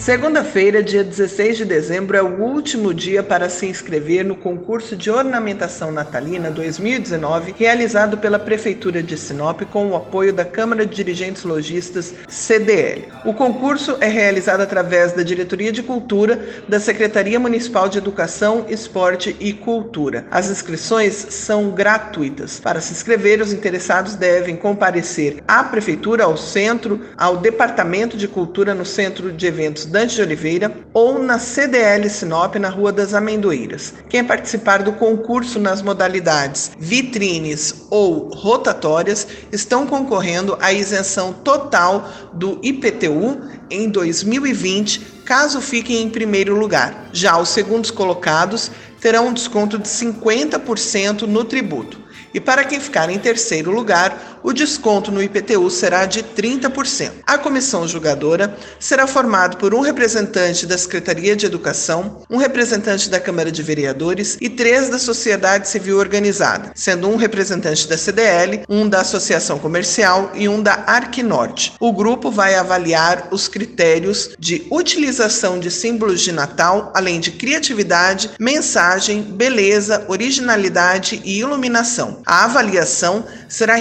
Segunda-feira, dia 16 de dezembro, é o último dia para se inscrever no concurso de ornamentação natalina 2019, realizado pela Prefeitura de Sinop com o apoio da Câmara de Dirigentes Logistas CDL. O concurso é realizado através da Diretoria de Cultura da Secretaria Municipal de Educação, Esporte e Cultura. As inscrições são gratuitas. Para se inscrever, os interessados devem comparecer à Prefeitura, ao Centro, ao Departamento de Cultura no Centro de Eventos Dante de Oliveira ou na CDL Sinop, na Rua das Amendoeiras. Quem participar do concurso nas modalidades vitrines ou rotatórias estão concorrendo à isenção total do IPTU em 2020, caso fiquem em primeiro lugar. Já os segundos colocados terão um desconto de 50% no tributo. E para quem ficar em terceiro lugar, o desconto no IPTU será de 30%. A comissão julgadora será formada por um representante da Secretaria de Educação, um representante da Câmara de Vereadores e três da sociedade civil organizada, sendo um representante da CDL, um da Associação Comercial e um da Arquinorte. O grupo vai avaliar os critérios de utilização de símbolos de Natal, além de criatividade, mensagem, beleza, originalidade e iluminação. A avaliação será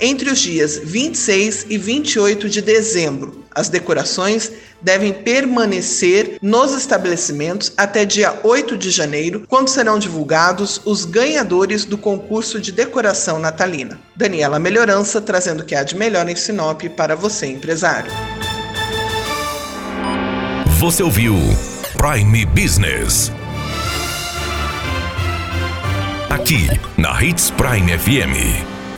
entre os dias 26 e 28 de dezembro. As decorações devem permanecer nos estabelecimentos até dia 8 de janeiro, quando serão divulgados os ganhadores do concurso de decoração natalina. Daniela Melhorança trazendo o que há de melhor em Sinop para você, empresário. Você ouviu Prime Business aqui na Hits Prime FM.